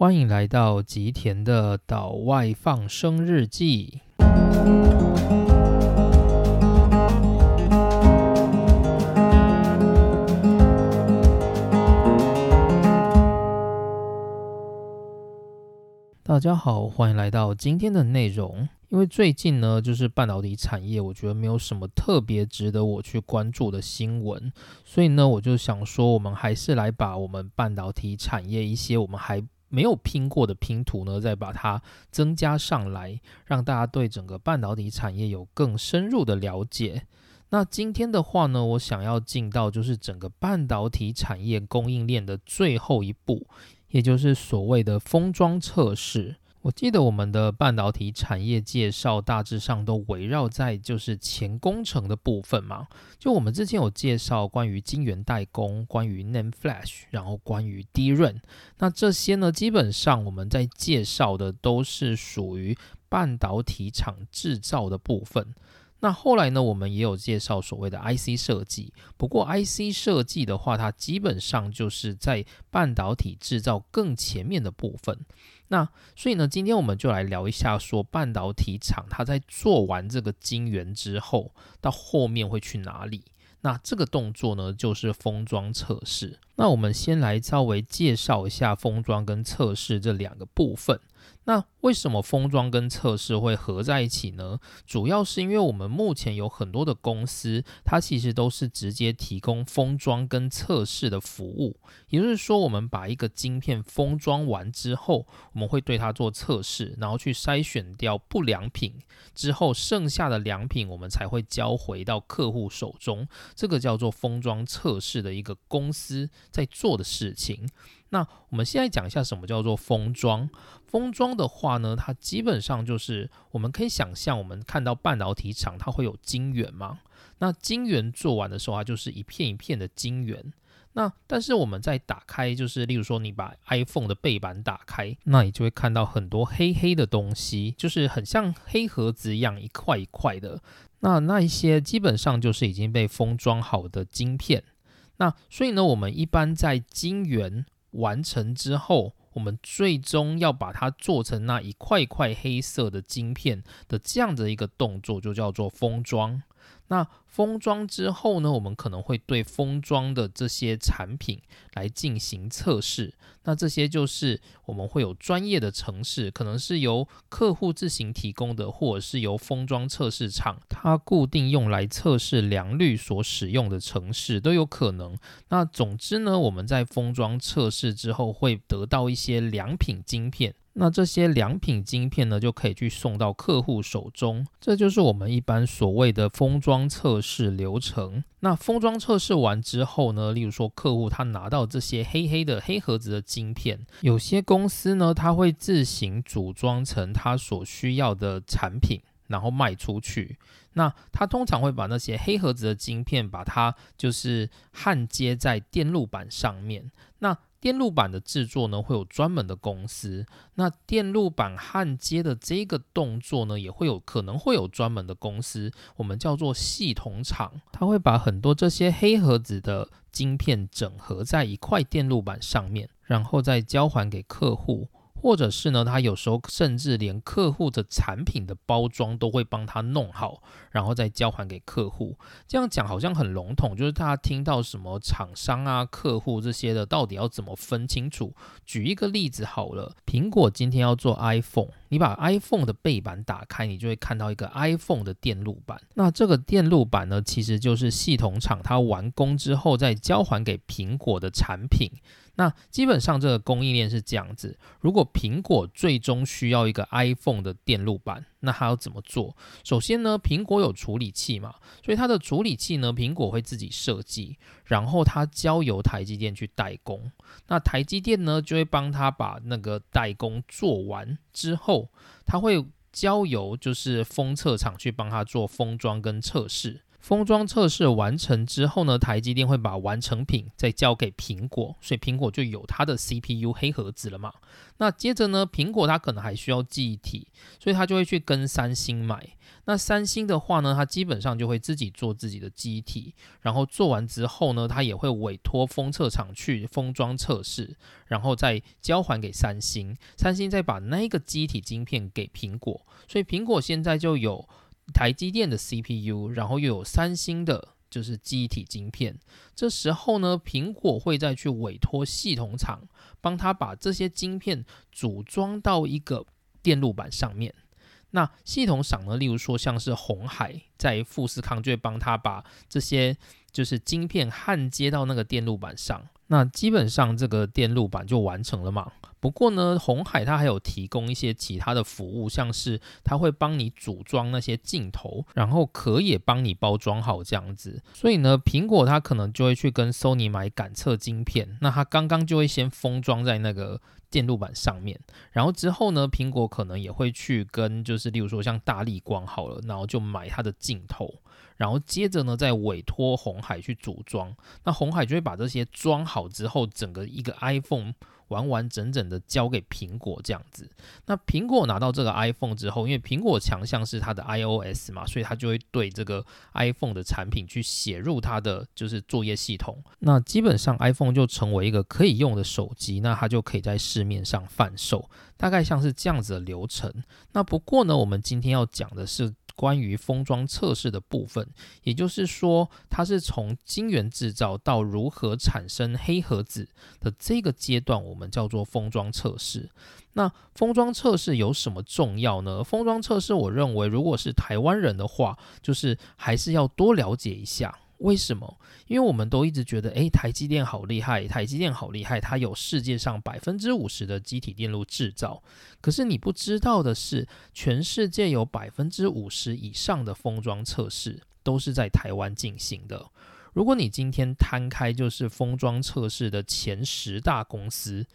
欢迎来到吉田的岛外放生日记。大家好，欢迎来到今天的内容。因为最近呢，就是半导体产业，我觉得没有什么特别值得我去关注的新闻，所以呢，我就想说，我们还是来把我们半导体产业一些我们还没有拼过的拼图呢，再把它增加上来，让大家对整个半导体产业有更深入的了解。那今天的话呢，我想要进到就是整个半导体产业供应链的最后一步，也就是所谓的封装测试。我记得我们的半导体产业介绍大致上都围绕在就是前工程的部分嘛。就我们之前有介绍关于晶圆代工、关于 n a m e Flash，然后关于 d r a n 那这些呢，基本上我们在介绍的都是属于半导体厂制造的部分。那后来呢，我们也有介绍所谓的 IC 设计。不过 IC 设计的话，它基本上就是在半导体制造更前面的部分。那所以呢，今天我们就来聊一下，说半导体厂它在做完这个晶圆之后，到后面会去哪里？那这个动作呢，就是封装测试。那我们先来稍微介绍一下封装跟测试这两个部分。那为什么封装跟测试会合在一起呢？主要是因为我们目前有很多的公司，它其实都是直接提供封装跟测试的服务。也就是说，我们把一个晶片封装完之后，我们会对它做测试，然后去筛选掉不良品，之后剩下的良品我们才会交回到客户手中。这个叫做封装测试的一个公司在做的事情。那我们现在讲一下什么叫做封装。封装的话呢，它基本上就是我们可以想象，我们看到半导体厂它会有晶圆嘛。那晶圆做完的时候，它就是一片一片的晶圆。那但是我们在打开，就是例如说你把 iPhone 的背板打开，那你就会看到很多黑黑的东西，就是很像黑盒子一样一块一块的。那那一些基本上就是已经被封装好的晶片。那所以呢，我们一般在晶圆完成之后，我们最终要把它做成那一块块黑色的晶片的这样的一个动作，就叫做封装。那封装之后呢，我们可能会对封装的这些产品来进行测试。那这些就是我们会有专业的城市，可能是由客户自行提供的，或者是由封装测试厂它固定用来测试良率所使用的城市都有可能。那总之呢，我们在封装测试之后会得到一些良品晶片。那这些良品晶片呢，就可以去送到客户手中，这就是我们一般所谓的封装测试流程。那封装测试完之后呢，例如说客户他拿到这些黑黑的黑盒子的晶片，有些公司呢，他会自行组装成他所需要的产品，然后卖出去。那他通常会把那些黑盒子的晶片，把它就是焊接在电路板上面。那电路板的制作呢，会有专门的公司。那电路板焊接的这个动作呢，也会有可能会有专门的公司，我们叫做系统厂。它会把很多这些黑盒子的晶片整合在一块电路板上面，然后再交还给客户。或者是呢，他有时候甚至连客户的产品的包装都会帮他弄好，然后再交还给客户。这样讲好像很笼统，就是大家听到什么厂商啊、客户这些的，到底要怎么分清楚？举一个例子好了，苹果今天要做 iPhone，你把 iPhone 的背板打开，你就会看到一个 iPhone 的电路板。那这个电路板呢，其实就是系统厂它完工之后再交还给苹果的产品。那基本上这个供应链是这样子：如果苹果最终需要一个 iPhone 的电路板，那它要怎么做？首先呢，苹果有处理器嘛，所以它的处理器呢，苹果会自己设计，然后它交由台积电去代工。那台积电呢，就会帮他把那个代工做完之后，他会交由就是封测厂去帮他做封装跟测试。封装测试完成之后呢，台积电会把完成品再交给苹果，所以苹果就有它的 CPU 黑盒子了嘛。那接着呢，苹果它可能还需要记忆体，所以它就会去跟三星买。那三星的话呢，它基本上就会自己做自己的机体，然后做完之后呢，它也会委托封测厂去封装测试，然后再交还给三星，三星再把那个机体晶片给苹果，所以苹果现在就有台积电的 CPU，然后又有三星的。就是机体晶片，这时候呢，苹果会再去委托系统厂帮他把这些晶片组装到一个电路板上面。那系统厂呢，例如说像是红海在富士康，就会帮他把这些就是晶片焊接到那个电路板上。那基本上这个电路板就完成了嘛。不过呢，红海它还有提供一些其他的服务，像是它会帮你组装那些镜头，然后壳也帮你包装好这样子。所以呢，苹果它可能就会去跟 Sony 买感测晶片，那它刚刚就会先封装在那个电路板上面，然后之后呢，苹果可能也会去跟就是例如说像大力光好了，然后就买它的镜头，然后接着呢再委托红海去组装，那红海就会把这些装好之后，整个一个 iPhone。完完整整的交给苹果这样子，那苹果拿到这个 iPhone 之后，因为苹果强项是它的 iOS 嘛，所以它就会对这个 iPhone 的产品去写入它的就是作业系统。那基本上 iPhone 就成为一个可以用的手机，那它就可以在市面上贩售，大概像是这样子的流程。那不过呢，我们今天要讲的是。关于封装测试的部分，也就是说，它是从晶圆制造到如何产生黑盒子的这个阶段，我们叫做封装测试。那封装测试有什么重要呢？封装测试，我认为如果是台湾人的话，就是还是要多了解一下。为什么？因为我们都一直觉得，诶，台积电好厉害，台积电好厉害，它有世界上百分之五十的机体电路制造。可是你不知道的是，全世界有百分之五十以上的封装测试都是在台湾进行的。如果你今天摊开就是封装测试的前十大公司。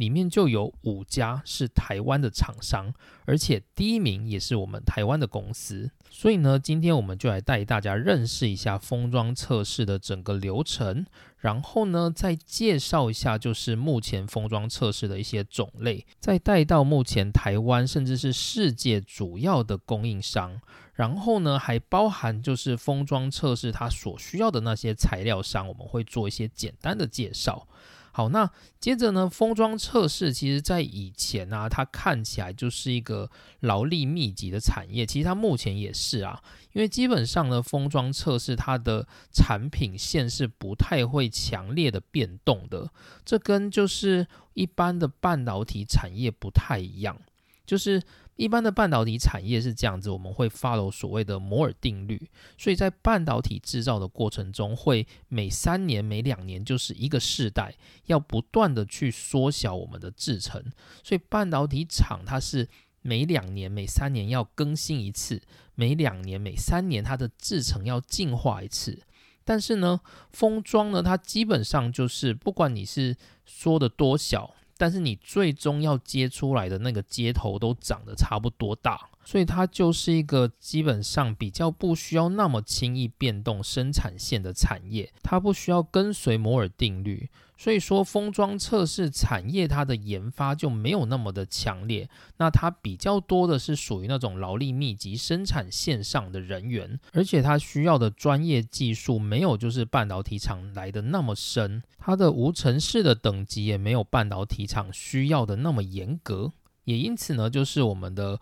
里面就有五家是台湾的厂商，而且第一名也是我们台湾的公司。所以呢，今天我们就来带大家认识一下封装测试的整个流程，然后呢，再介绍一下就是目前封装测试的一些种类，再带到目前台湾甚至是世界主要的供应商，然后呢，还包含就是封装测试它所需要的那些材料商，我们会做一些简单的介绍。好，那接着呢？封装测试其实在以前啊，它看起来就是一个劳力密集的产业。其实它目前也是啊，因为基本上呢，封装测试它的产品线是不太会强烈的变动的。这跟就是一般的半导体产业不太一样，就是。一般的半导体产业是这样子，我们会 follow 所谓的摩尔定律，所以在半导体制造的过程中，会每三年、每两年就是一个世代，要不断的去缩小我们的制程，所以半导体厂它是每两年、每三年要更新一次，每两年、每三年它的制程要进化一次。但是呢，封装呢，它基本上就是不管你是缩的多小。但是你最终要接出来的那个接头都长得差不多大，所以它就是一个基本上比较不需要那么轻易变动生产线的产业，它不需要跟随摩尔定律。所以说，封装测试产业它的研发就没有那么的强烈，那它比较多的是属于那种劳力密集生产线上的人员，而且它需要的专业技术没有就是半导体厂来的那么深，它的无尘室的等级也没有半导体厂需要的那么严格，也因此呢，就是我们的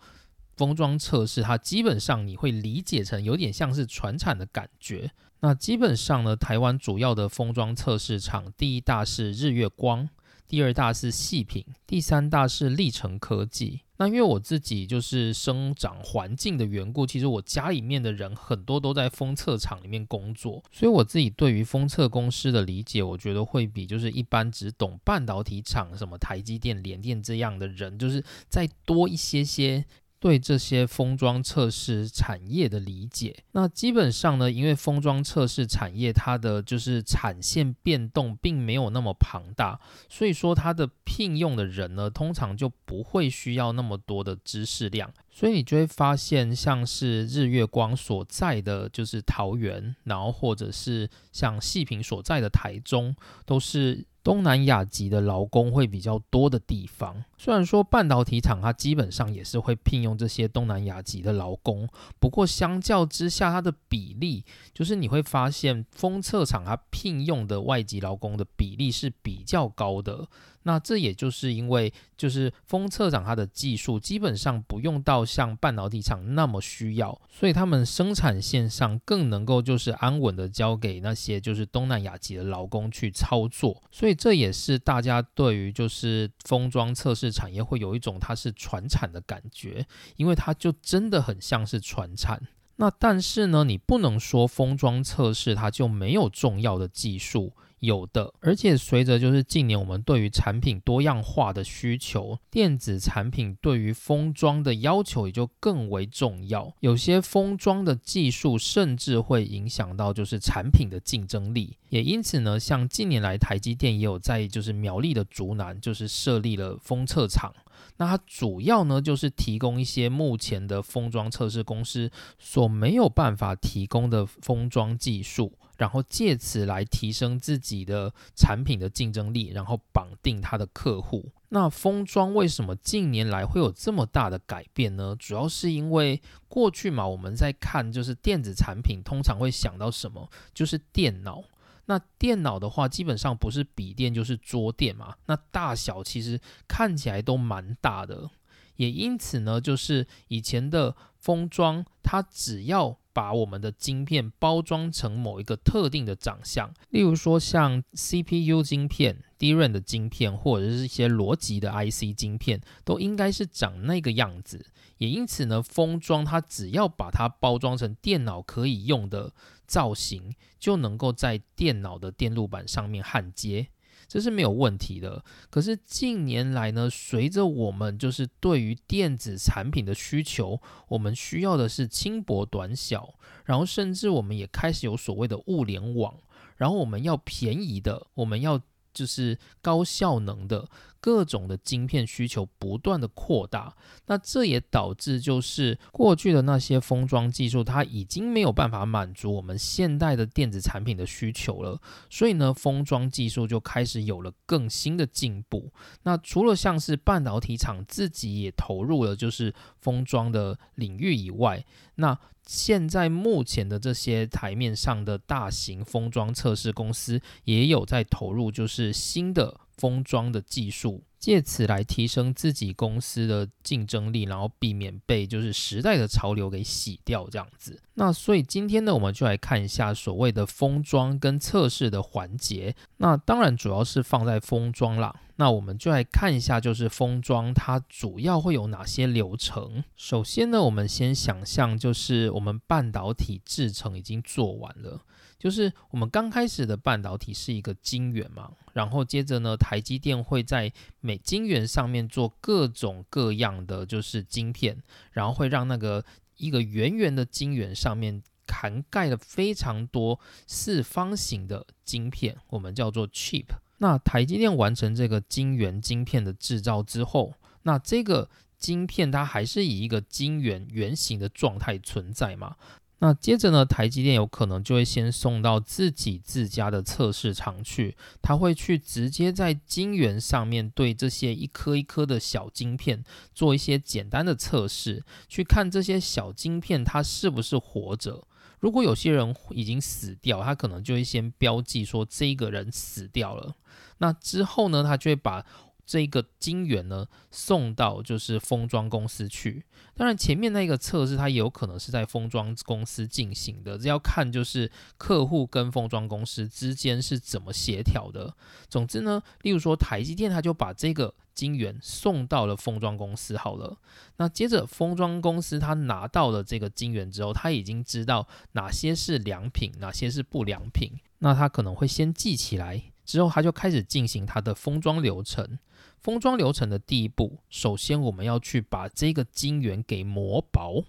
封装测试，它基本上你会理解成有点像是传产的感觉。那基本上呢，台湾主要的封装测试厂，第一大是日月光，第二大是细品，第三大是历程科技。那因为我自己就是生长环境的缘故，其实我家里面的人很多都在封测厂里面工作，所以我自己对于封测公司的理解，我觉得会比就是一般只懂半导体厂，什么台积电、联电这样的人，就是再多一些些。对这些封装测试产业的理解，那基本上呢，因为封装测试产业它的就是产线变动并没有那么庞大，所以说它的聘用的人呢，通常就不会需要那么多的知识量，所以你就会发现，像是日月光所在的就是桃园，然后或者是像细品所在的台中，都是东南亚籍的劳工会比较多的地方。虽然说半导体厂它基本上也是会聘用这些东南亚籍的劳工，不过相较之下，它的比例就是你会发现封测厂它聘用的外籍劳工的比例是比较高的。那这也就是因为，就是封测厂它的技术基本上不用到像半导体厂那么需要，所以他们生产线上更能够就是安稳的交给那些就是东南亚籍的劳工去操作，所以这也是大家对于就是封装测试产业会有一种它是传产的感觉，因为它就真的很像是传产。那但是呢，你不能说封装测试它就没有重要的技术。有的，而且随着就是近年我们对于产品多样化的需求，电子产品对于封装的要求也就更为重要。有些封装的技术甚至会影响到就是产品的竞争力。也因此呢，像近年来台积电也有在就是苗栗的竹南就是设立了封测厂。那它主要呢就是提供一些目前的封装测试公司所没有办法提供的封装技术。然后借此来提升自己的产品的竞争力，然后绑定他的客户。那封装为什么近年来会有这么大的改变呢？主要是因为过去嘛，我们在看就是电子产品，通常会想到什么？就是电脑。那电脑的话，基本上不是笔电就是桌电嘛。那大小其实看起来都蛮大的，也因此呢，就是以前的封装，它只要把我们的晶片包装成某一个特定的长相，例如说像 CPU 晶片、DRAM 的晶片，或者是一些逻辑的 IC 晶片，都应该是长那个样子。也因此呢，封装它只要把它包装成电脑可以用的造型，就能够在电脑的电路板上面焊接。这是没有问题的。可是近年来呢，随着我们就是对于电子产品的需求，我们需要的是轻薄短小，然后甚至我们也开始有所谓的物联网，然后我们要便宜的，我们要就是高效能的。各种的晶片需求不断的扩大，那这也导致就是过去的那些封装技术，它已经没有办法满足我们现代的电子产品的需求了。所以呢，封装技术就开始有了更新的进步。那除了像是半导体厂自己也投入了就是封装的领域以外，那现在目前的这些台面上的大型封装测试公司也有在投入，就是新的。封装的技术，借此来提升自己公司的竞争力，然后避免被就是时代的潮流给洗掉这样子。那所以今天呢，我们就来看一下所谓的封装跟测试的环节。那当然主要是放在封装啦。那我们就来看一下，就是封装它主要会有哪些流程。首先呢，我们先想象就是我们半导体制程已经做完了。就是我们刚开始的半导体是一个晶圆嘛，然后接着呢，台积电会在每晶圆上面做各种各样的就是晶片，然后会让那个一个圆圆的晶圆上面涵盖了非常多四方形的晶片，我们叫做 chip。那台积电完成这个晶圆晶片的制造之后，那这个晶片它还是以一个晶圆圆形的状态存在嘛？那接着呢，台积电有可能就会先送到自己自家的测试场去，他会去直接在晶圆上面对这些一颗一颗的小晶片做一些简单的测试，去看这些小晶片它是不是活着。如果有些人已经死掉，他可能就会先标记说这个人死掉了。那之后呢，他就会把。这个晶圆呢，送到就是封装公司去。当然，前面那个测试它也有可能是在封装公司进行的，这要看就是客户跟封装公司之间是怎么协调的。总之呢，例如说台积电，他就把这个晶圆送到了封装公司好了。那接着封装公司他拿到了这个晶圆之后，他已经知道哪些是良品，哪些是不良品。那他可能会先记起来，之后他就开始进行他的封装流程。封装流程的第一步，首先我们要去把这个晶圆给磨薄，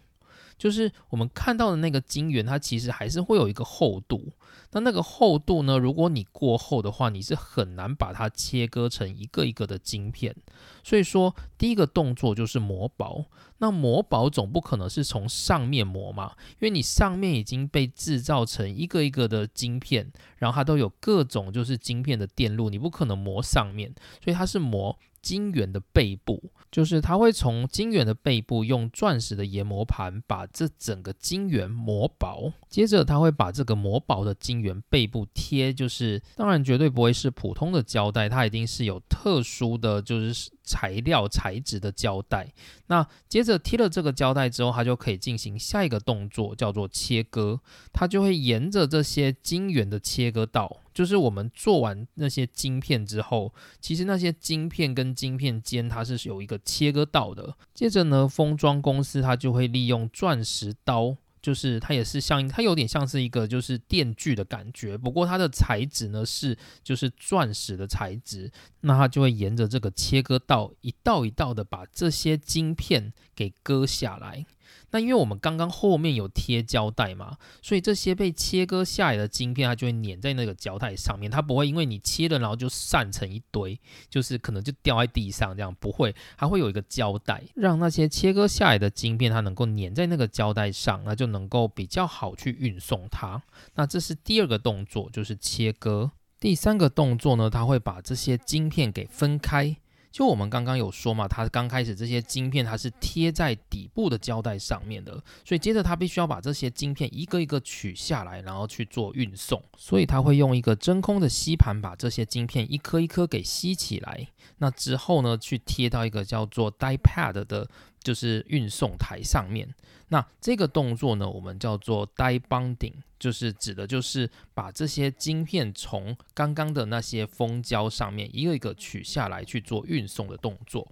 就是我们看到的那个晶圆，它其实还是会有一个厚度。那那个厚度呢？如果你过厚的话，你是很难把它切割成一个一个的晶片。所以说，第一个动作就是磨薄。那磨薄总不可能是从上面磨嘛，因为你上面已经被制造成一个一个的晶片，然后它都有各种就是晶片的电路，你不可能磨上面，所以它是磨晶圆的背部，就是它会从晶圆的背部用钻石的研磨盘把这整个晶圆磨薄，接着它会把这个磨薄的晶圆背部贴，就是当然绝对不会是普通的胶带，它一定是有特殊的，就是材料材质的胶带。那接着贴了这个胶带之后，它就可以进行下一个动作，叫做切割，它就会沿着这些晶圆的切割道。就是我们做完那些晶片之后，其实那些晶片跟晶片间它是有一个切割道的。接着呢，封装公司它就会利用钻石刀，就是它也是像它有点像是一个就是电锯的感觉，不过它的材质呢是就是钻石的材质，那它就会沿着这个切割道一道一道的把这些晶片给割下来。那因为我们刚刚后面有贴胶带嘛，所以这些被切割下来的晶片，它就会粘在那个胶带上面，它不会因为你切了然后就散成一堆，就是可能就掉在地上这样，不会，还会有一个胶带，让那些切割下来的晶片它能够粘在那个胶带上，那就能够比较好去运送它。那这是第二个动作，就是切割。第三个动作呢，它会把这些晶片给分开。就我们刚刚有说嘛，它刚开始这些晶片它是贴在底部的胶带上面的，所以接着它必须要把这些晶片一个一个取下来，然后去做运送。所以它会用一个真空的吸盘把这些晶片一颗一颗给吸起来，那之后呢，去贴到一个叫做 die pad 的，就是运送台上面。那这个动作呢，我们叫做 die bonding，就是指的就是把这些晶片从刚刚的那些封胶上面一个一个取下来去做运送的动作。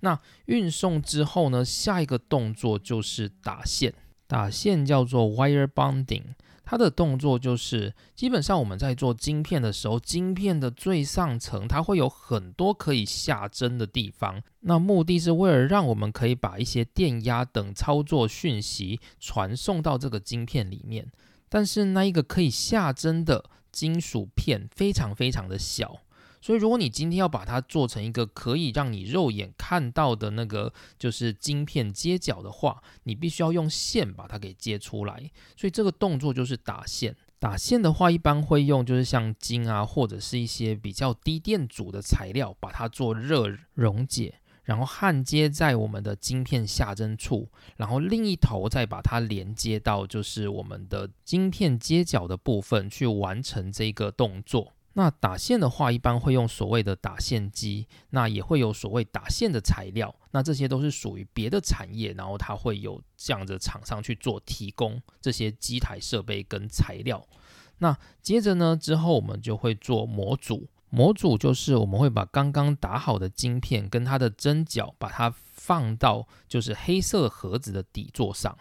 那运送之后呢，下一个动作就是打线，打线叫做 wire bonding。它的动作就是，基本上我们在做晶片的时候，晶片的最上层它会有很多可以下针的地方，那目的是为了让我们可以把一些电压等操作讯息传送到这个晶片里面。但是那一个可以下针的金属片非常非常的小。所以，如果你今天要把它做成一个可以让你肉眼看到的那个就是晶片接角的话，你必须要用线把它给接出来。所以这个动作就是打线。打线的话，一般会用就是像金啊，或者是一些比较低电阻的材料，把它做热溶解，然后焊接在我们的晶片下针处，然后另一头再把它连接到就是我们的晶片接角的部分去完成这个动作。那打线的话，一般会用所谓的打线机，那也会有所谓打线的材料，那这些都是属于别的产业，然后它会有这样的厂商去做提供这些机台设备跟材料。那接着呢，之后我们就会做模组，模组就是我们会把刚刚打好的晶片跟它的针脚，把它放到就是黑色盒子的底座上。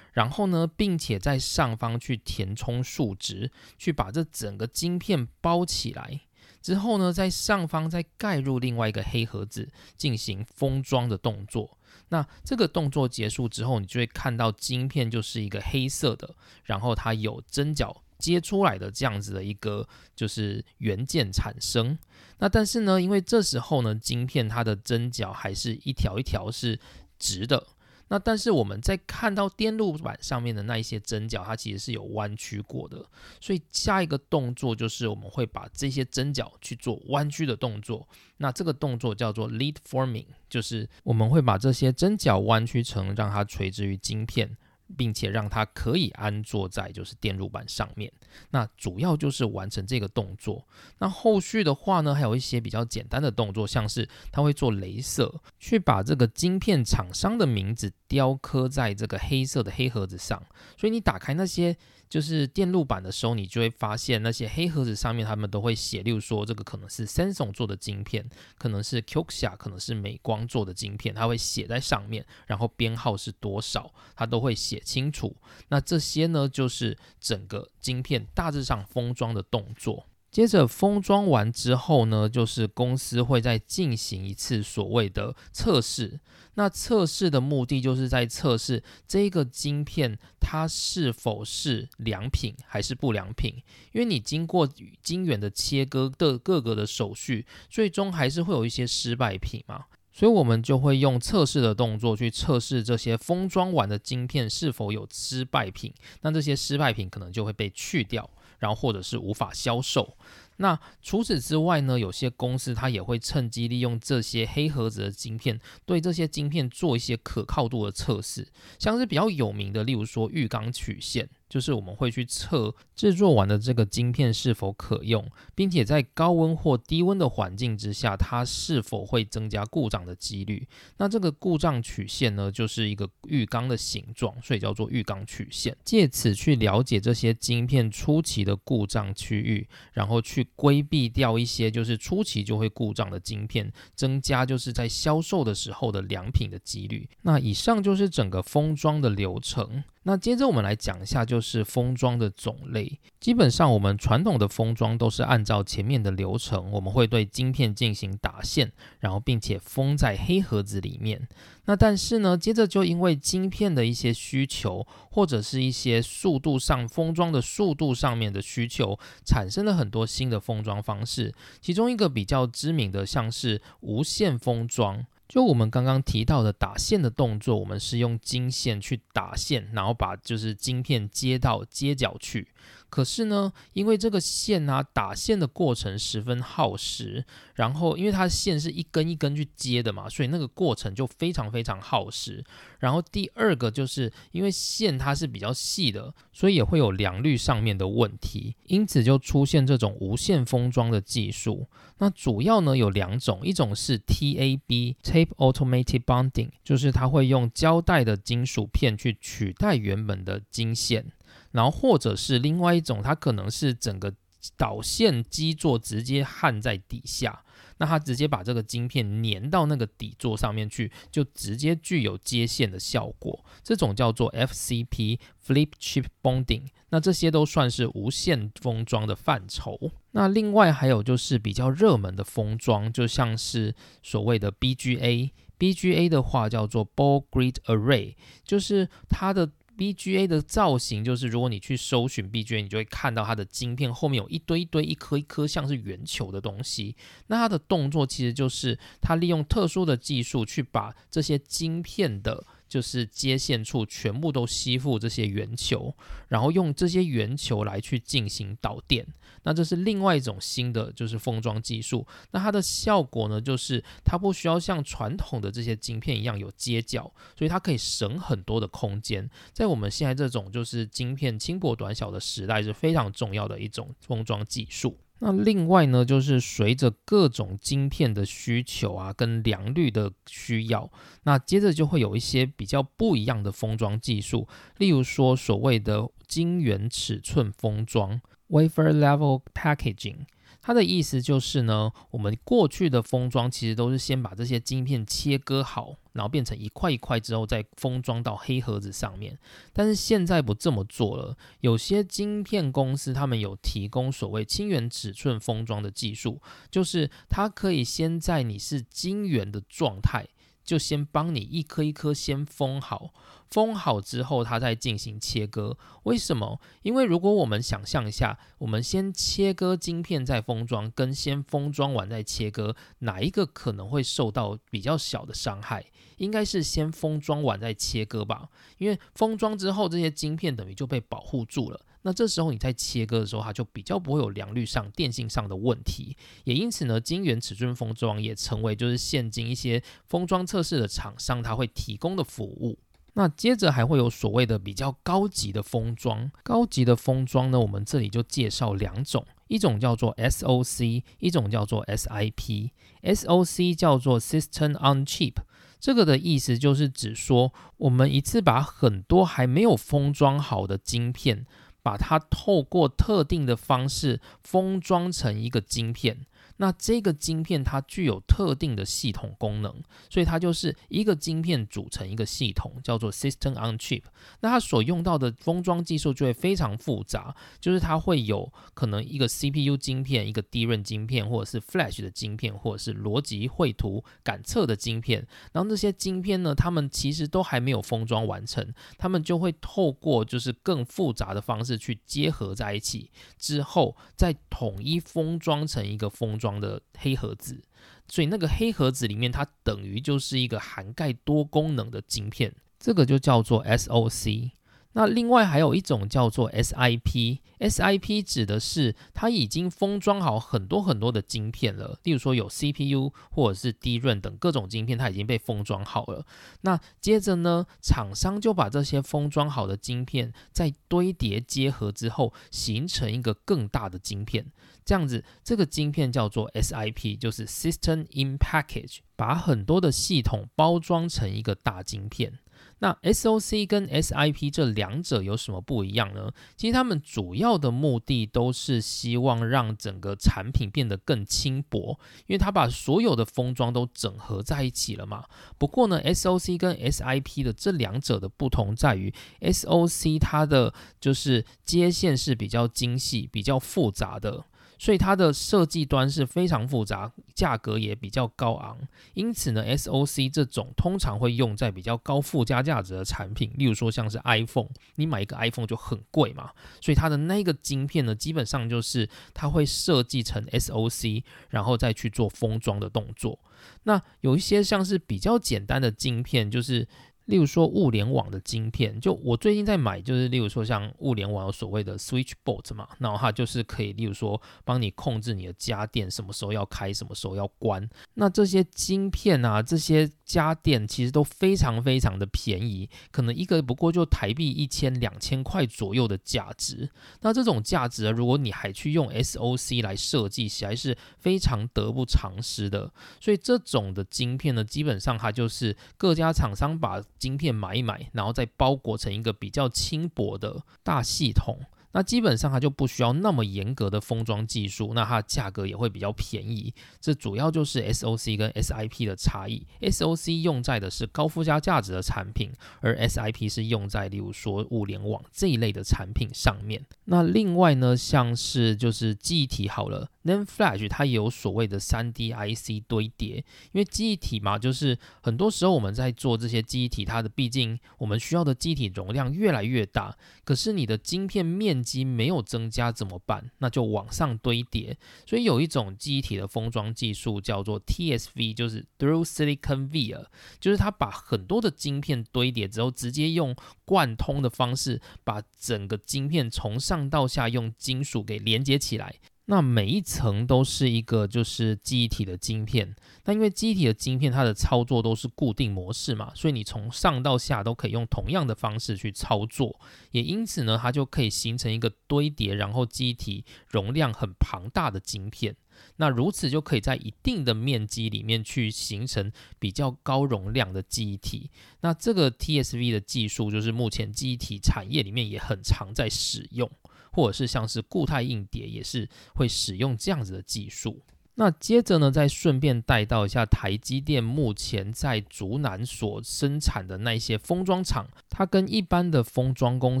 然后呢，并且在上方去填充数值，去把这整个晶片包起来。之后呢，在上方再盖入另外一个黑盒子，进行封装的动作。那这个动作结束之后，你就会看到晶片就是一个黑色的，然后它有针脚接出来的这样子的一个就是元件产生。那但是呢，因为这时候呢，晶片它的针脚还是一条一条是直的。那但是我们在看到电路板上面的那一些针脚，它其实是有弯曲过的，所以下一个动作就是我们会把这些针脚去做弯曲的动作。那这个动作叫做 lead forming，就是我们会把这些针脚弯曲成让它垂直于晶片。并且让它可以安坐在就是电路板上面，那主要就是完成这个动作。那后续的话呢，还有一些比较简单的动作，像是它会做镭射，去把这个晶片厂商的名字雕刻在这个黑色的黑盒子上。所以你打开那些。就是电路板的时候，你就会发现那些黑盒子上面，他们都会写，例如说这个可能是 Samsung 做的晶片，可能是 Qxia，可能是美光做的晶片，它会写在上面，然后编号是多少，它都会写清楚。那这些呢，就是整个晶片大致上封装的动作。接着封装完之后呢，就是公司会再进行一次所谓的测试。那测试的目的就是在测试这个晶片它是否是良品还是不良品。因为你经过晶圆的切割的各个的手续，最终还是会有一些失败品嘛。所以我们就会用测试的动作去测试这些封装完的晶片是否有失败品。那这些失败品可能就会被去掉。然后或者是无法销售，那除此之外呢，有些公司它也会趁机利用这些黑盒子的晶片，对这些晶片做一些可靠度的测试，像是比较有名的，例如说浴缸曲线。就是我们会去测制作完的这个晶片是否可用，并且在高温或低温的环境之下，它是否会增加故障的几率。那这个故障曲线呢，就是一个浴缸的形状，所以叫做浴缸曲线。借此去了解这些晶片初期的故障区域，然后去规避掉一些就是初期就会故障的晶片，增加就是在销售的时候的良品的几率。那以上就是整个封装的流程。那接着我们来讲一下，就是封装的种类。基本上，我们传统的封装都是按照前面的流程，我们会对晶片进行打线，然后并且封在黑盒子里面。那但是呢，接着就因为晶片的一些需求，或者是一些速度上封装的速度上面的需求，产生了很多新的封装方式。其中一个比较知名的，像是无线封装。就我们刚刚提到的打线的动作，我们是用金线去打线，然后把就是金片接到接角去。可是呢，因为这个线啊打线的过程十分耗时，然后因为它线是一根一根去接的嘛，所以那个过程就非常非常耗时。然后第二个就是因为线它是比较细的，所以也会有良率上面的问题，因此就出现这种无线封装的技术。那主要呢有两种，一种是 TAB（Tape Automated Bonding），就是它会用胶带的金属片去取代原本的金线。然后或者是另外一种，它可能是整个导线基座直接焊在底下，那它直接把这个晶片粘到那个底座上面去，就直接具有接线的效果。这种叫做 FCP（Flip Chip Bonding）。那这些都算是无线封装的范畴。那另外还有就是比较热门的封装，就像是所谓的 BGA。BGA 的话叫做 Ball Grid Array，就是它的。BGA 的造型就是，如果你去搜寻 BGA，你就会看到它的晶片后面有一堆一堆、一颗一颗像是圆球的东西。那它的动作其实就是它利用特殊的技术去把这些晶片的。就是接线处全部都吸附这些圆球，然后用这些圆球来去进行导电。那这是另外一种新的就是封装技术。那它的效果呢，就是它不需要像传统的这些晶片一样有接角，所以它可以省很多的空间。在我们现在这种就是晶片轻薄短小的时代，是非常重要的一种封装技术。那另外呢，就是随着各种晶片的需求啊，跟良率的需要，那接着就会有一些比较不一样的封装技术，例如说所谓的晶圆尺寸封装 （wafer level packaging）。它的意思就是呢，我们过去的封装其实都是先把这些晶片切割好，然后变成一块一块之后再封装到黑盒子上面。但是现在不这么做了，有些晶片公司他们有提供所谓晶圆尺寸封装的技术，就是它可以先在你是晶圆的状态。就先帮你一颗一颗先封好，封好之后，它再进行切割。为什么？因为如果我们想象一下，我们先切割晶片再封装，跟先封装完再切割，哪一个可能会受到比较小的伤害？应该是先封装完再切割吧，因为封装之后，这些晶片等于就被保护住了。那这时候你在切割的时候，它就比较不会有良率上、电信上的问题，也因此呢，晶圆尺寸封装也成为就是现今一些封装测试的厂商它会提供的服务。那接着还会有所谓的比较高级的封装，高级的封装呢，我们这里就介绍两种，一种叫做 SOC，一种叫做 SIP。SOC 叫做 System on Chip，这个的意思就是指说，我们一次把很多还没有封装好的晶片。把它透过特定的方式封装成一个晶片。那这个晶片它具有特定的系统功能，所以它就是一个晶片组成一个系统，叫做 System on Chip。那它所用到的封装技术就会非常复杂，就是它会有可能一个 CPU 晶片、一个 DRAM 晶片，或者是 Flash 的晶片，或者是逻辑绘图感测的晶片。然后这些晶片呢，它们其实都还没有封装完成，它们就会透过就是更复杂的方式去结合在一起，之后再统一封装成一个封。装的黑盒子，所以那个黑盒子里面，它等于就是一个涵盖多功能的晶片，这个就叫做 SOC。那另外还有一种叫做 SIP SIP 指的是它已经封装好很多很多的晶片了，例如说有 CPU 或者是 DRAM 等各种晶片，它已经被封装好了。那接着呢，厂商就把这些封装好的晶片在堆叠结合之后，形成一个更大的晶片。这样子，这个晶片叫做 SIP，就是 System in Package，把很多的系统包装成一个大晶片。那 SOC 跟 SIP 这两者有什么不一样呢？其实它们主要的目的都是希望让整个产品变得更轻薄，因为它把所有的封装都整合在一起了嘛。不过呢，SOC 跟 SIP 的这两者的不同在于，SOC 它的就是接线是比较精细、比较复杂的。所以它的设计端是非常复杂，价格也比较高昂。因此呢，SOC 这种通常会用在比较高附加价值的产品，例如说像是 iPhone，你买一个 iPhone 就很贵嘛。所以它的那个晶片呢，基本上就是它会设计成 SOC，然后再去做封装的动作。那有一些像是比较简单的晶片，就是。例如说物联网的晶片，就我最近在买，就是例如说像物联网有所谓的 switch board 嘛，然后它就是可以，例如说帮你控制你的家电什么时候要开，什么时候要关。那这些晶片啊，这些家电其实都非常非常的便宜，可能一个不过就台币一千两千块左右的价值。那这种价值啊，如果你还去用 SOC 来设计，起来是非常得不偿失的。所以这种的晶片呢，基本上它就是各家厂商把晶片买一买，然后再包裹成一个比较轻薄的大系统。那基本上它就不需要那么严格的封装技术，那它价格也会比较便宜。这主要就是 SOC 跟 SIP 的差异。SOC 用在的是高附加价值的产品，而 SIP 是用在例如说物联网这一类的产品上面。那另外呢，像是就是记忆体好了，NAND Flash 它也有所谓的 3D IC 堆叠，因为记忆体嘛，就是很多时候我们在做这些记忆体，它的毕竟我们需要的记忆体容量越来越大，可是你的晶片面积没有增加怎么办？那就往上堆叠。所以有一种记忆体的封装技术叫做 TSV，就是 Through Silicon Via，就是它把很多的晶片堆叠之后，直接用贯通的方式，把整个晶片从上到下用金属给连接起来。那每一层都是一个就是记忆体的晶片，那因为记忆体的晶片它的操作都是固定模式嘛，所以你从上到下都可以用同样的方式去操作，也因此呢，它就可以形成一个堆叠，然后记忆体容量很庞大的晶片。那如此就可以在一定的面积里面去形成比较高容量的记忆体。那这个 TSV 的技术就是目前记忆体产业里面也很常在使用。或者是像是固态硬碟，也是会使用这样子的技术。那接着呢，再顺便带到一下台积电目前在竹南所生产的那些封装厂，它跟一般的封装公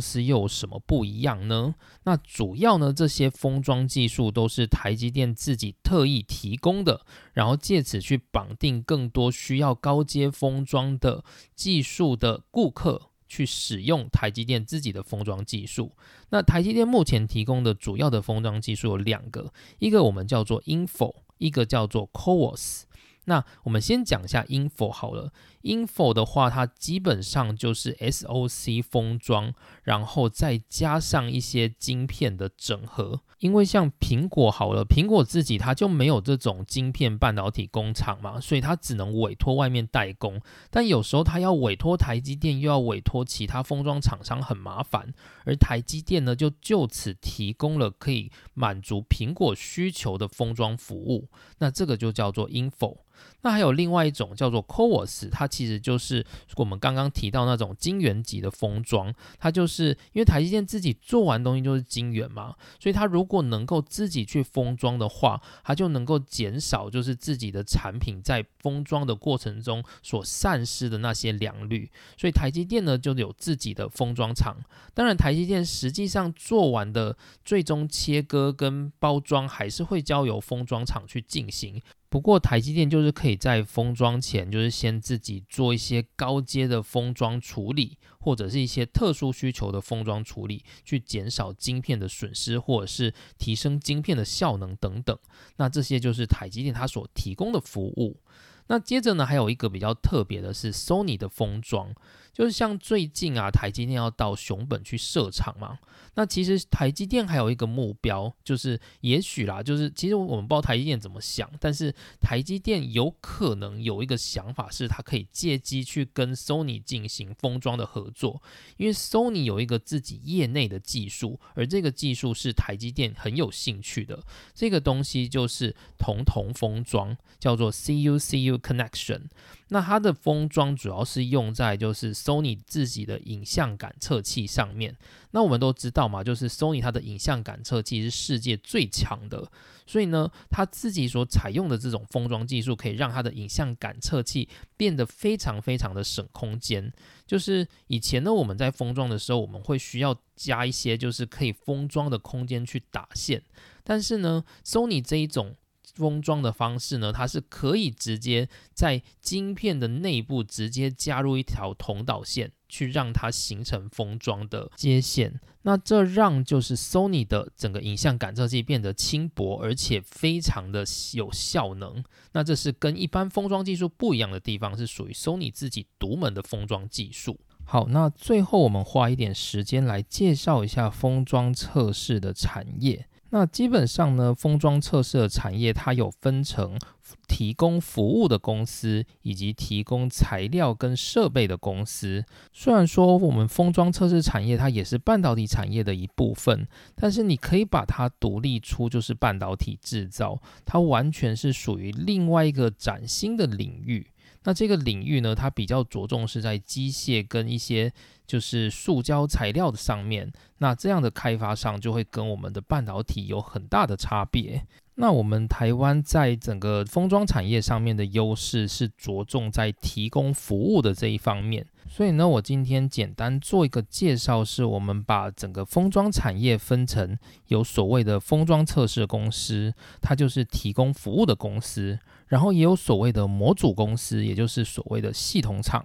司又有什么不一样呢？那主要呢，这些封装技术都是台积电自己特意提供的，然后借此去绑定更多需要高阶封装的技术的顾客。去使用台积电自己的封装技术。那台积电目前提供的主要的封装技术有两个，一个我们叫做 Info，一个叫做 CoWoS。那我们先讲一下 Info 好了。Info 的话，它基本上就是 SOC 封装，然后再加上一些晶片的整合。因为像苹果好了，苹果自己它就没有这种晶片半导体工厂嘛，所以它只能委托外面代工。但有时候它要委托台积电，又要委托其他封装厂商，很麻烦。而台积电呢，就就此提供了可以满足苹果需求的封装服务。那这个就叫做 Info。那还有另外一种叫做 CoWoS，它其实就是我们刚刚提到那种晶圆级的封装。它就是因为台积电自己做完东西就是晶圆嘛，所以它如果能够自己去封装的话，它就能够减少就是自己的产品在封装的过程中所散失的那些良率。所以台积电呢就有自己的封装厂。当然，台积电实际上做完的最终切割跟包装还是会交由封装厂去进行。不过台积电就是可以在封装前，就是先自己做一些高阶的封装处理，或者是一些特殊需求的封装处理，去减少晶片的损失，或者是提升晶片的效能等等。那这些就是台积电它所提供的服务。那接着呢，还有一个比较特别的是 Sony 的封装。就是像最近啊，台积电要到熊本去设厂嘛。那其实台积电还有一个目标，就是也许啦，就是其实我们不知道台积电怎么想，但是台积电有可能有一个想法，是它可以借机去跟 Sony 进行封装的合作，因为 Sony 有一个自己业内的技术，而这个技术是台积电很有兴趣的。这个东西就是同同封装，叫做 CU-CU Connection。那它的封装主要是用在就是 Sony 自己的影像感测器上面。那我们都知道嘛，就是 Sony 它的影像感测器是世界最强的，所以呢，它自己所采用的这种封装技术，可以让它的影像感测器变得非常非常的省空间。就是以前呢，我们在封装的时候，我们会需要加一些就是可以封装的空间去打线，但是呢，Sony 这一种。封装的方式呢，它是可以直接在晶片的内部直接加入一条同导线，去让它形成封装的接线。那这让就是 Sony 的整个影像感测器变得轻薄，而且非常的有效能。那这是跟一般封装技术不一样的地方，是属于 Sony 自己独门的封装技术。好，那最后我们花一点时间来介绍一下封装测试的产业。那基本上呢，封装测试的产业它有分成提供服务的公司以及提供材料跟设备的公司。虽然说我们封装测试产业它也是半导体产业的一部分，但是你可以把它独立出就是半导体制造，它完全是属于另外一个崭新的领域。那这个领域呢，它比较着重是在机械跟一些就是塑胶材料的上面。那这样的开发商就会跟我们的半导体有很大的差别。那我们台湾在整个封装产业上面的优势是着重在提供服务的这一方面。所以呢，我今天简单做一个介绍，是我们把整个封装产业分成有所谓的封装测试公司，它就是提供服务的公司。然后也有所谓的模组公司，也就是所谓的系统厂，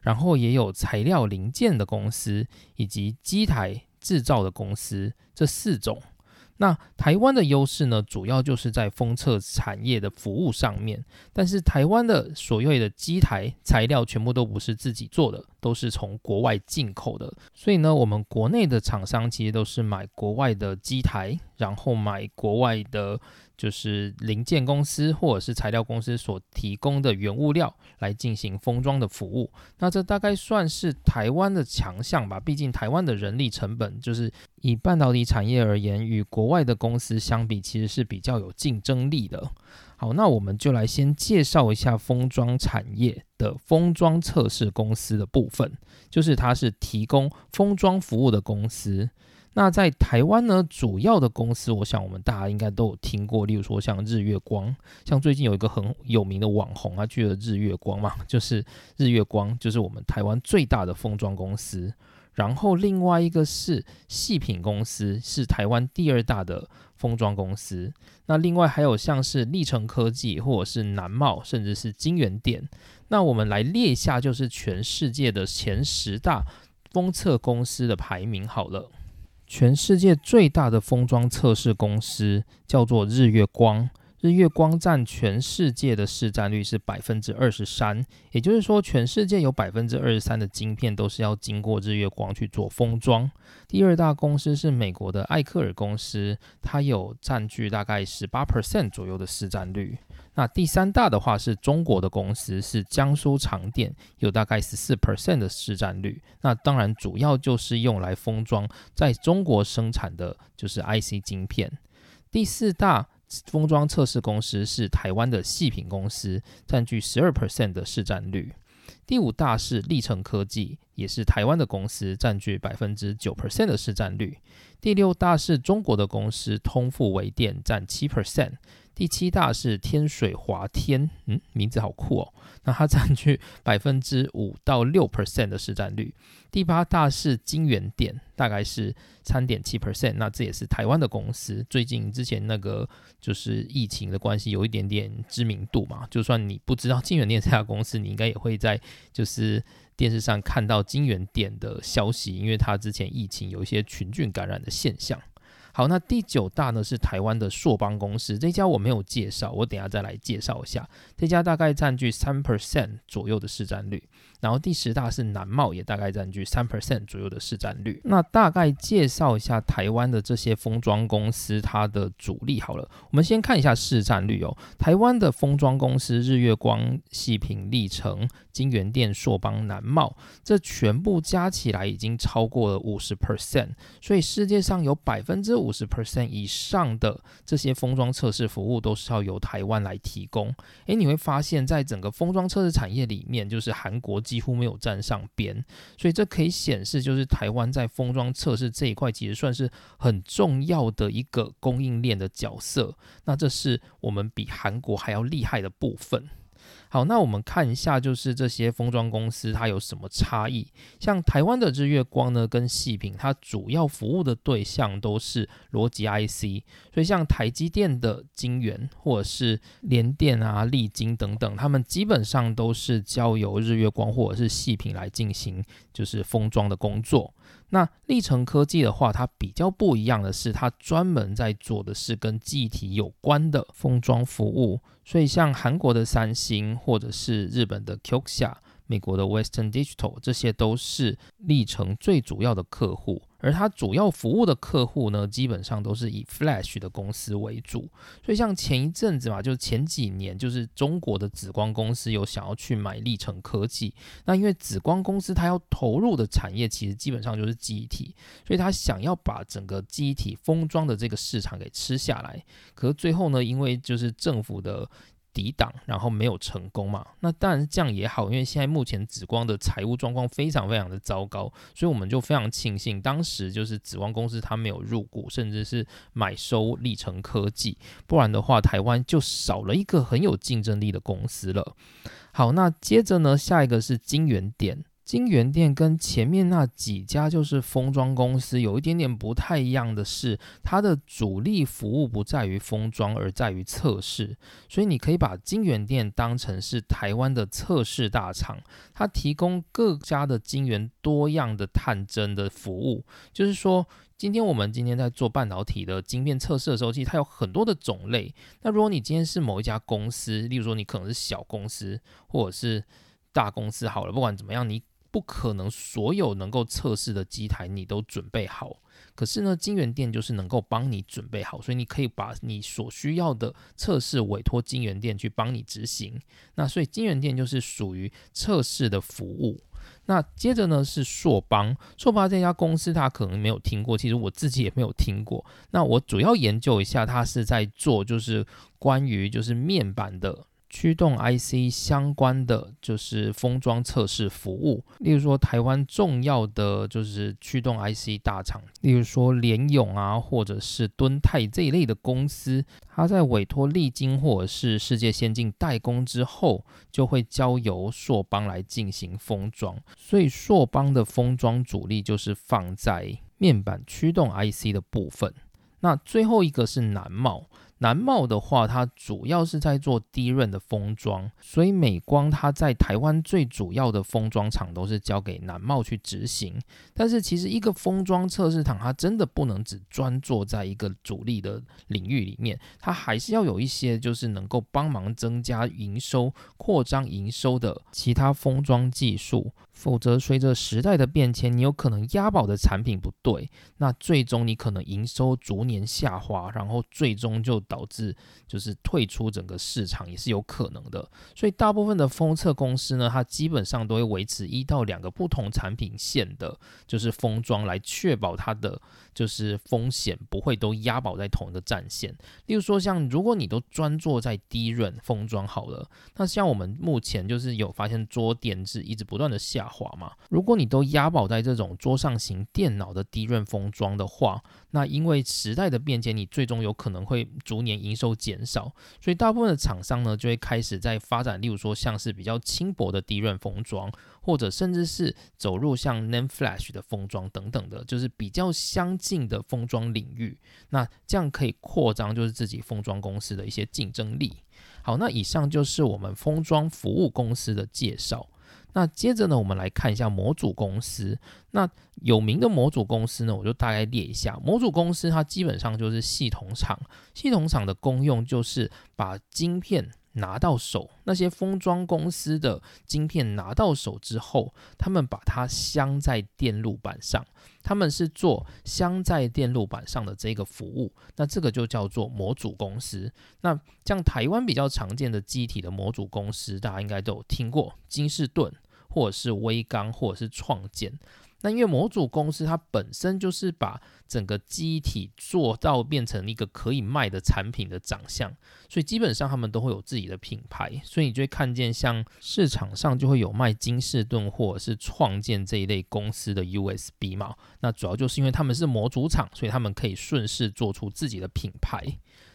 然后也有材料零件的公司，以及机台制造的公司，这四种。那台湾的优势呢，主要就是在封测产业的服务上面。但是台湾的所谓的机台材料全部都不是自己做的，都是从国外进口的。所以呢，我们国内的厂商其实都是买国外的机台，然后买国外的。就是零件公司或者是材料公司所提供的原物料来进行封装的服务，那这大概算是台湾的强项吧。毕竟台湾的人力成本就是以半导体产业而言，与国外的公司相比，其实是比较有竞争力的。好，那我们就来先介绍一下封装产业的封装测试公司的部分，就是它是提供封装服务的公司。那在台湾呢，主要的公司，我想我们大家应该都有听过，例如说像日月光，像最近有一个很有名的网红啊，去了日月光嘛，就是日月光，就是我们台湾最大的封装公司。然后另外一个是细品公司，是台湾第二大的封装公司。那另外还有像是历程科技，或者是南茂，甚至是金源店。那我们来列一下，就是全世界的前十大封测公司的排名好了。全世界最大的封装测试公司叫做日月光，日月光占全世界的市占率是百分之二十三，也就是说，全世界有百分之二十三的晶片都是要经过日月光去做封装。第二大公司是美国的艾克尔公司，它有占据大概十八 percent 左右的市占率。那第三大的话是中国的公司，是江苏长电，有大概十四 percent 的市占率。那当然主要就是用来封装在中国生产的就是 IC 晶片。第四大封装测试公司是台湾的细品公司，占据十二 percent 的市占率。第五大是历程科技，也是台湾的公司，占据百分之九 percent 的市占率。第六大是中国的公司通富微电，占七 percent。第七大是天水华天，嗯，名字好酷哦。那它占据百分之五到六 percent 的市占率。第八大是金源店，大概是三点七 percent。那这也是台湾的公司。最近之前那个就是疫情的关系，有一点点知名度嘛。就算你不知道金源店这家公司，你应该也会在就是电视上看到金源店的消息，因为它之前疫情有一些群聚感染的现象。好，那第九大呢是台湾的硕邦公司，这家我没有介绍，我等下再来介绍一下。这家大概占据三 percent 左右的市占率。然后第十大是南茂，也大概占据三 percent 左右的市占率。那大概介绍一下台湾的这些封装公司，它的主力好了。我们先看一下市占率哦。台湾的封装公司日月光、细品、历程、金源电、硕邦、南茂，这全部加起来已经超过了五十 percent。所以世界上有百分之五十 percent 以上的这些封装测试服务都是要由台湾来提供。诶，你会发现在整个封装测试产业里面，就是韩国。几乎没有站上边，所以这可以显示，就是台湾在封装测试这一块，其实算是很重要的一个供应链的角色。那这是我们比韩国还要厉害的部分。好，那我们看一下，就是这些封装公司它有什么差异。像台湾的日月光呢，跟细品，它主要服务的对象都是逻辑 IC，所以像台积电的晶圆或者是联电啊、力晶等等，他们基本上都是交由日月光或者是细品来进行，就是封装的工作。那历程科技的话，它比较不一样的是，它专门在做的是跟记忆体有关的封装服务。所以像韩国的三星，或者是日本的 Qxia。美国的 Western Digital，这些都是历程最主要的客户，而它主要服务的客户呢，基本上都是以 Flash 的公司为主。所以像前一阵子嘛，就是前几年，就是中国的紫光公司有想要去买历程科技，那因为紫光公司它要投入的产业其实基本上就是记忆体，所以他想要把整个记忆体封装的这个市场给吃下来。可是最后呢，因为就是政府的抵挡，然后没有成功嘛？那当然这样也好，因为现在目前紫光的财务状况非常非常的糟糕，所以我们就非常庆幸当时就是紫光公司它没有入股，甚至是买收历程科技，不然的话台湾就少了一个很有竞争力的公司了。好，那接着呢，下一个是金源点。金源店跟前面那几家就是封装公司有一点点不太一样的是，它的主力服务不在于封装，而在于测试。所以你可以把金源店当成是台湾的测试大厂，它提供各家的晶圆多样的探针的服务。就是说，今天我们今天在做半导体的晶片测试的时候，其实它有很多的种类。那如果你今天是某一家公司，例如说你可能是小公司或者是大公司，好了，不管怎么样，你不可能所有能够测试的机台你都准备好，可是呢，金源店就是能够帮你准备好，所以你可以把你所需要的测试委托金源店去帮你执行。那所以金源店就是属于测试的服务。那接着呢是硕邦，硕邦这家公司他可能没有听过，其实我自己也没有听过。那我主要研究一下，他是在做就是关于就是面板的。驱动 IC 相关的就是封装测试服务，例如说台湾重要的就是驱动 IC 大厂，例如说联咏啊，或者是敦泰这一类的公司，它在委托利晶或者是世界先进代工之后，就会交由硕邦来进行封装，所以硕邦的封装主力就是放在面板驱动 IC 的部分。那最后一个是南茂。南茂的话，它主要是在做低润的封装，所以美光它在台湾最主要的封装厂都是交给南茂去执行。但是其实一个封装测试厂，它真的不能只专做在一个主力的领域里面，它还是要有一些就是能够帮忙增加营收、扩张营收的其他封装技术。否则，随着时代的变迁，你有可能押宝的产品不对，那最终你可能营收逐年下滑，然后最终就导致就是退出整个市场也是有可能的。所以，大部分的封测公司呢，它基本上都会维持一到两个不同产品线的，就是封装来确保它的。就是风险不会都押宝在同一个战线，例如说像如果你都专做在低润封装好了，那像我们目前就是有发现桌垫是一直不断的下滑嘛。如果你都押宝在这种桌上型电脑的低润封装的话，那因为时代的变迁，你最终有可能会逐年营收减少，所以大部分的厂商呢就会开始在发展，例如说像是比较轻薄的低润封装。或者甚至是走入像 Name Flash 的封装等等的，就是比较相近的封装领域，那这样可以扩张就是自己封装公司的一些竞争力。好，那以上就是我们封装服务公司的介绍。那接着呢，我们来看一下模组公司。那有名的模组公司呢，我就大概列一下。模组公司它基本上就是系统厂，系统厂的功用就是把晶片。拿到手，那些封装公司的晶片拿到手之后，他们把它镶在电路板上，他们是做镶在电路板上的这个服务，那这个就叫做模组公司。那像台湾比较常见的机体的模组公司，大家应该都有听过，金士顿或者是微刚或者是创建。那因为模组公司它本身就是把整个机体做到变成一个可以卖的产品的长相，所以基本上他们都会有自己的品牌，所以你就会看见像市场上就会有卖金士顿或者是创建这一类公司的 USB 嘛。那主要就是因为他们是模组厂，所以他们可以顺势做出自己的品牌。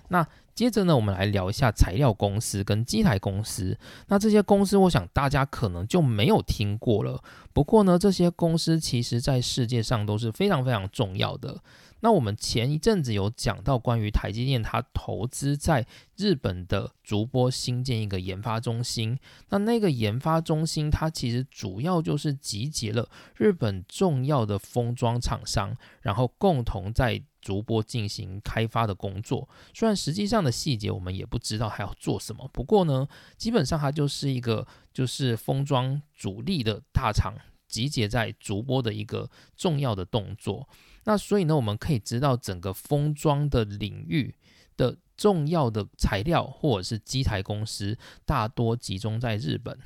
那接着呢，我们来聊一下材料公司跟机台公司。那这些公司，我想大家可能就没有听过了。不过呢，这些公司其实在世界上都是非常非常重要的。那我们前一阵子有讲到关于台积电，它投资在日本的竹波新建一个研发中心。那那个研发中心，它其实主要就是集结了日本重要的封装厂商，然后共同在逐波进行开发的工作。虽然实际上的细节我们也不知道还要做什么，不过呢，基本上它就是一个就是封装主力的大厂集结在逐波的一个重要的动作。那所以呢，我们可以知道整个封装的领域的重要的材料或者是机台公司大多集中在日本。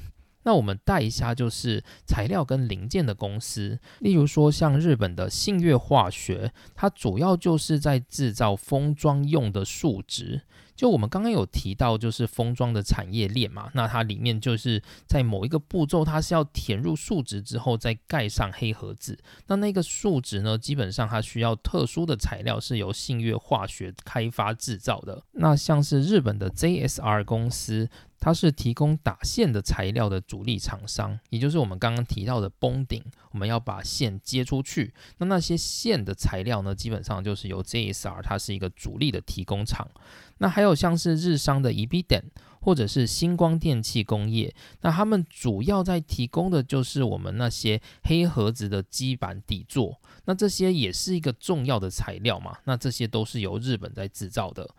那我们带一下就是材料跟零件的公司，例如说像日本的信越化学，它主要就是在制造封装用的树脂。就我们刚刚有提到，就是封装的产业链嘛，那它里面就是在某一个步骤，它是要填入树脂之后再盖上黑盒子。那那个树脂呢，基本上它需要特殊的材料，是由信越化学开发制造的。那像是日本的 JSR 公司。它是提供打线的材料的主力厂商，也就是我们刚刚提到的崩顶，我们要把线接出去。那那些线的材料呢，基本上就是由 JSR，它是一个主力的提供厂。那还有像是日商的 EBD，或者是星光电器工业，那他们主要在提供的就是我们那些黑盒子的基板底座。那这些也是一个重要的材料嘛？那这些都是由日本在制造的。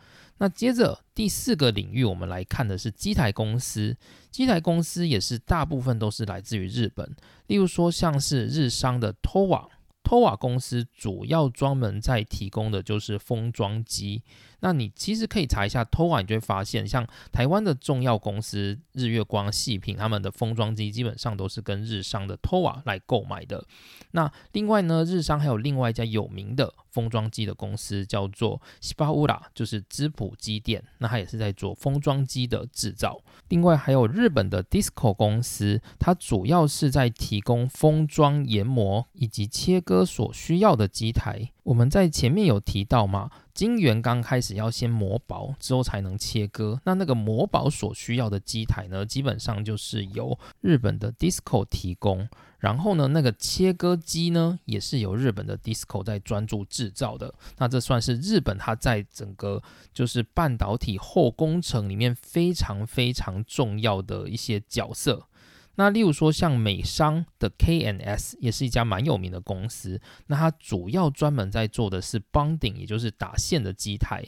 那接着第四个领域，我们来看的是机台公司。机台公司也是大部分都是来自于日本，例如说像是日商的 TOWA，TOWA 公司主要专门在提供的就是封装机。那你其实可以查一下 TOWA，你就会发现，像台湾的重要公司日月光、细品，他们的封装机基本上都是跟日商的 TOWA 来购买的。那另外呢，日商还有另外一家有名的封装机的公司，叫做西巴乌拉，就是滋普机电，那它也是在做封装机的制造。另外还有日本的 DISCO 公司，它主要是在提供封装研磨以及切割所需要的机台。我们在前面有提到嘛，晶圆刚开始要先磨薄，之后才能切割。那那个磨薄所需要的机台呢，基本上就是由日本的 DISCO 提供。然后呢，那个切割机呢，也是由日本的 DISCO 在专注制造的。那这算是日本它在整个就是半导体后工程里面非常非常重要的一些角色。那例如说像美商的 KNS 也是一家蛮有名的公司，那它主要专门在做的是 bonding，也就是打线的机台。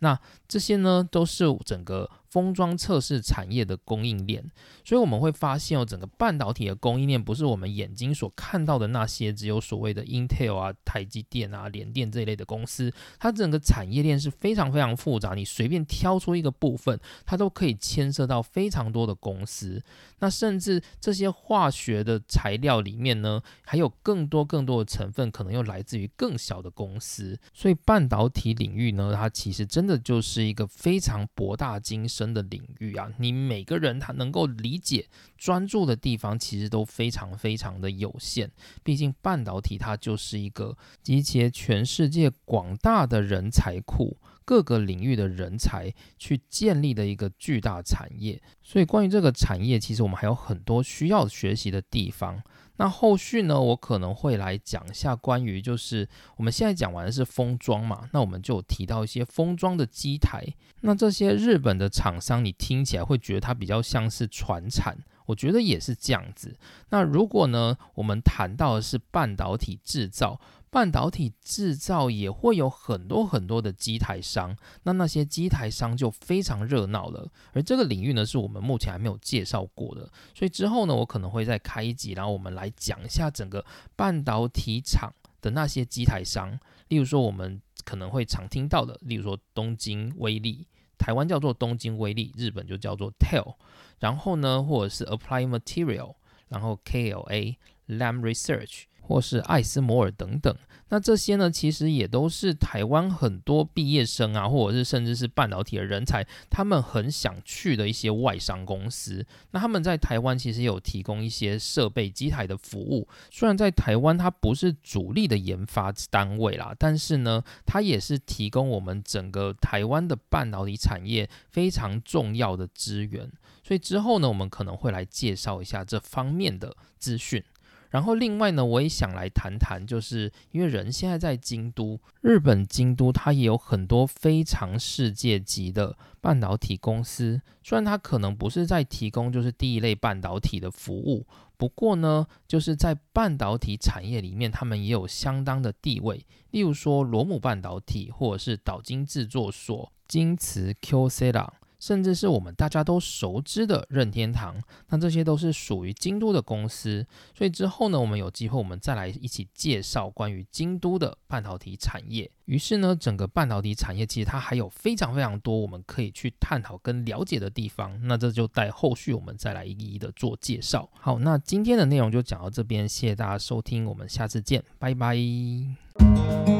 那这些呢，都是整个。封装测试产业的供应链，所以我们会发现哦，整个半导体的供应链不是我们眼睛所看到的那些只有所谓的 Intel 啊、台积电啊、联电这一类的公司，它整个产业链是非常非常复杂，你随便挑出一个部分，它都可以牵涉到非常多的公司。那甚至这些化学的材料里面呢，还有更多更多的成分，可能又来自于更小的公司。所以半导体领域呢，它其实真的就是一个非常博大精深。的领域啊，你每个人他能够理解、专注的地方，其实都非常非常的有限。毕竟半导体它就是一个集结全世界广大的人才库、各个领域的人才去建立的一个巨大产业。所以关于这个产业，其实我们还有很多需要学习的地方。那后续呢，我可能会来讲一下关于，就是我们现在讲完的是封装嘛，那我们就提到一些封装的机台。那这些日本的厂商，你听起来会觉得它比较像是传产。我觉得也是这样子。那如果呢，我们谈到的是半导体制造，半导体制造也会有很多很多的机台商，那那些机台商就非常热闹了。而这个领域呢，是我们目前还没有介绍过的，所以之后呢，我可能会再开一集，然后我们来讲一下整个半导体厂的那些机台商，例如说我们可能会常听到的，例如说东京威力。台湾叫做东京威力，日本就叫做 TEL，然后呢，或者是 Applied Material，然后 KLA、Lam Research。或是艾斯摩尔等等，那这些呢，其实也都是台湾很多毕业生啊，或者是甚至是半导体的人才，他们很想去的一些外商公司。那他们在台湾其实有提供一些设备机台的服务，虽然在台湾它不是主力的研发单位啦，但是呢，它也是提供我们整个台湾的半导体产业非常重要的资源。所以之后呢，我们可能会来介绍一下这方面的资讯。然后另外呢，我也想来谈谈，就是因为人现在在京都，日本京都，它也有很多非常世界级的半导体公司。虽然它可能不是在提供就是第一类半导体的服务，不过呢，就是在半导体产业里面，他们也有相当的地位。例如说罗姆半导体，或者是岛津制作所、京瓷 Q C 啦。甚至是我们大家都熟知的任天堂，那这些都是属于京都的公司。所以之后呢，我们有机会我们再来一起介绍关于京都的半导体产业。于是呢，整个半导体产业其实它还有非常非常多我们可以去探讨跟了解的地方。那这就待后续我们再来一一的做介绍。好，那今天的内容就讲到这边，谢谢大家收听，我们下次见，拜拜。